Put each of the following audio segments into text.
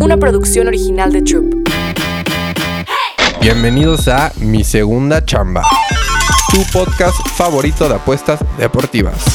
una producción original de Troop. Bienvenidos a Mi Segunda Chamba, tu podcast favorito de apuestas deportivas.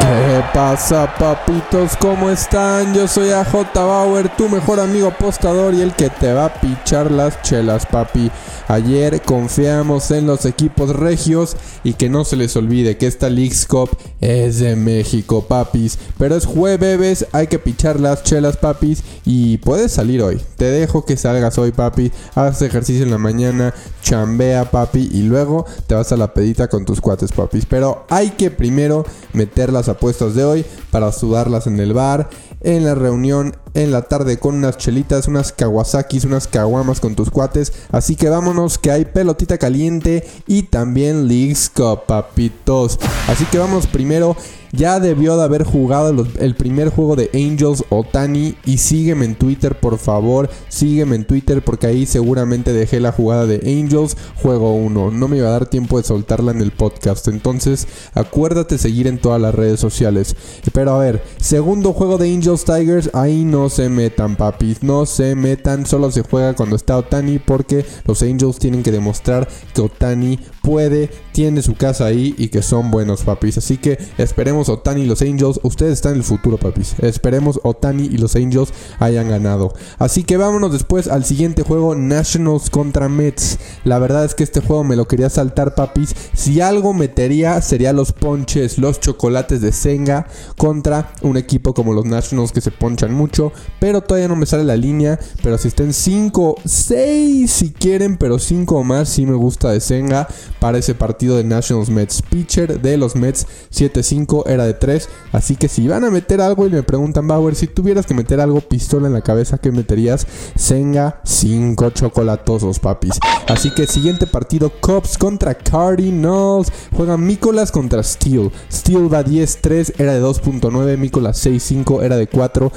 ¿Qué pasa, papitos? ¿Cómo están? Yo soy AJ Bauer, tu mejor amigo apostador y el que te va a pichar las chelas, papi. Ayer confiamos en los equipos regios y que no se les olvide que esta League's Cup es de México, papis. Pero es jueves, hay que pichar las chelas, papis. Y puedes salir hoy. Te dejo que salgas hoy, papi. Haz ejercicio en la mañana, chambea, papi. Y luego te vas a la pedita con tus cuates, papis. Pero hay que primero meter las apuestas de hoy para sudarlas en el bar, en la reunión, en la tarde con unas chelitas, unas kawasakis, unas caguamas con tus cuates. Así que vámonos que hay pelotita caliente y también Leagues Cup, papitos. Así que vamos primero ya debió de haber jugado el primer juego de Angels Otani. Y sígueme en Twitter, por favor. Sígueme en Twitter porque ahí seguramente dejé la jugada de Angels juego 1. No me iba a dar tiempo de soltarla en el podcast. Entonces, acuérdate seguir en todas las redes sociales. Pero a ver, segundo juego de Angels Tigers. Ahí no se metan, papis. No se metan. Solo se juega cuando está Otani porque los Angels tienen que demostrar que Otani puede, tiene su casa ahí y que son buenos, papis. Así que esperemos Otani y los Angels. Ustedes están en el futuro, papis. Esperemos Otani y los Angels hayan ganado. Así que vámonos después al siguiente juego, Nationals contra Mets. La verdad es que este juego me lo quería saltar, papis. Si algo metería sería los ponches, los chocolates de Senga contra un equipo como los Nationals que se ponchan mucho. Pero todavía no me sale la línea. Pero si estén 5, 6 si quieren, pero 5 o más, sí me gusta de Senga para ese partido de Nationals Mets. Pitcher de los Mets 7-5 era de 3. Así que si van a meter algo y me preguntan, Bauer, si tuvieras que meter algo pistola en la cabeza, ¿qué meterías? Senga 5 chocolatosos, papis. Así que siguiente partido, Cubs contra Cardinals. Juegan Mikolas contra Steel. Steel va 10-3, era de 2.9. Mikolas 6-5, era de 4.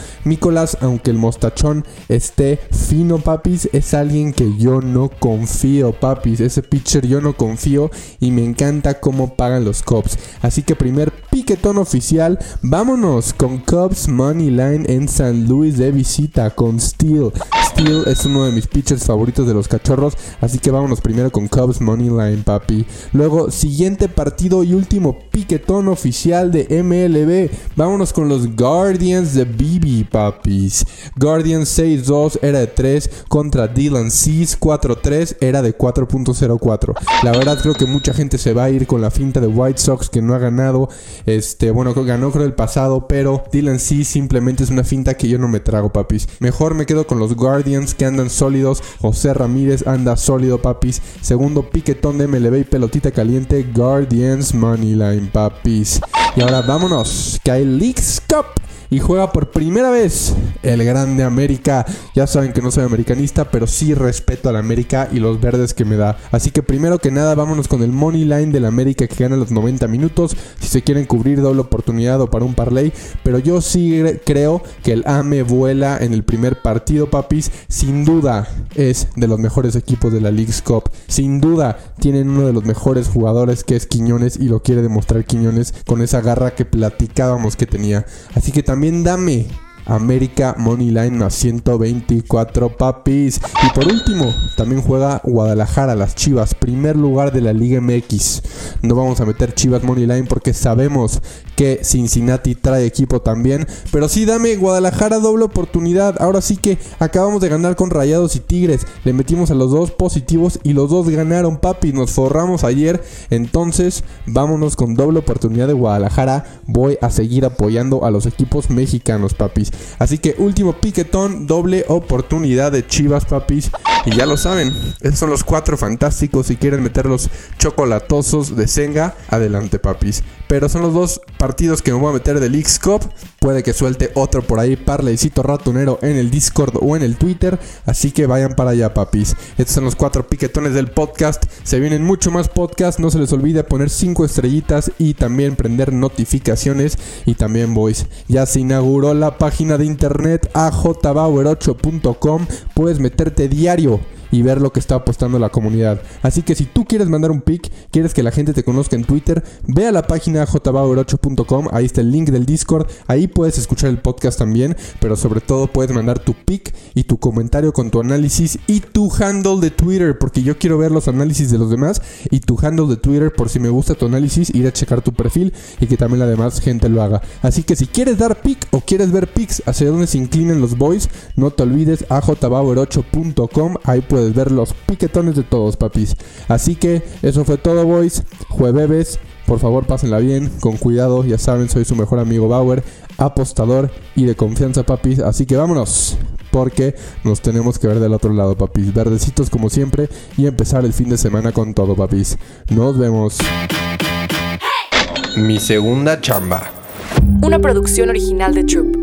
Aunque el mostachón esté fino, papis, es alguien que yo no confío, papis. Ese pitcher yo no confío y me encanta cómo pagan los Cubs. Así que primer piquete oficial, vámonos con Cubs Money Line en San Luis de visita con Steel. Es uno de mis pitchers favoritos de los cachorros, así que vámonos primero con Cubs Money Line, papi. Luego, siguiente partido y último piquetón oficial de MLB. Vámonos con los Guardians de BB, papis. Guardians 6-2 era de 3 contra Dylan Seas 4-3 era de 4.04. La verdad creo que mucha gente se va a ir con la finta de White Sox que no ha ganado. Este, bueno, ganó creo el pasado, pero Dylan C simplemente es una finta que yo no me trago, papis. Mejor me quedo con los Guardians que andan sólidos. José Ramírez anda sólido, papis. Segundo piquetón de MLB y pelotita caliente. Guardians Moneyline, papis. Y ahora vámonos, que hay Cup y juega por primera vez el Grande América. Ya saben que no soy americanista, pero sí respeto a la América y los verdes que me da. Así que primero que nada, vámonos con el Money Line del América que gana los 90 minutos. Si se quieren cubrir doble oportunidad o para un parlay, pero yo sí creo que el AME vuela en el primer partido, papis. Sin duda es de los mejores equipos de la League's Cup. Sin duda tienen uno de los mejores jugadores que es Quiñones y lo quiere demostrar Quiñones con esa garra que platicábamos que tenía. Así que también también dame América Moneyline a 124 papis. Y por último, también juega Guadalajara, las Chivas, primer lugar de la Liga MX. No vamos a meter Chivas Moneyline porque sabemos que Cincinnati trae equipo también. Pero sí, dame Guadalajara doble oportunidad. Ahora sí que acabamos de ganar con Rayados y Tigres. Le metimos a los dos positivos y los dos ganaron, papi. Nos forramos ayer. Entonces, vámonos con doble oportunidad de Guadalajara. Voy a seguir apoyando a los equipos mexicanos, papis. Así que último piquetón, doble oportunidad de Chivas, papis. Y ya lo saben, esos son los cuatro fantásticos. Si quieren meter los chocolatosos de Senga, adelante, papis. Pero son los dos partidos que me voy a meter del X Cup. Puede que suelte otro por ahí, parleycito ratonero en el Discord o en el Twitter. Así que vayan para allá, papis. Estos son los cuatro piquetones del podcast. Se vienen mucho más podcasts. No se les olvide poner cinco estrellitas y también prender notificaciones. Y también, boys, ya se inauguró la página de internet ajbauer8.com. Puedes meterte diario y ver lo que está apostando la comunidad. Así que si tú quieres mandar un pick, quieres que la gente te conozca en Twitter, ve a la página jbauer8.com, ahí está el link del Discord, ahí puedes escuchar el podcast también, pero sobre todo puedes mandar tu pick y tu comentario con tu análisis y tu handle de Twitter, porque yo quiero ver los análisis de los demás y tu handle de Twitter por si me gusta tu análisis, ir a checar tu perfil y que también la demás gente lo haga. Así que si quieres dar pick o quieres ver picks hacia donde se inclinan los boys, no te olvides ajbauer8.com, ahí puedes ver los piquetones de todos, papis. Así que eso fue todo, boys. Jueves, por favor, pásenla bien, con cuidado, ya saben, soy su mejor amigo Bauer, apostador y de confianza, papis. Así que vámonos, porque nos tenemos que ver del otro lado, papis. Verdecitos como siempre y empezar el fin de semana con todo, papis. Nos vemos. Mi segunda chamba. Una producción original de Troop.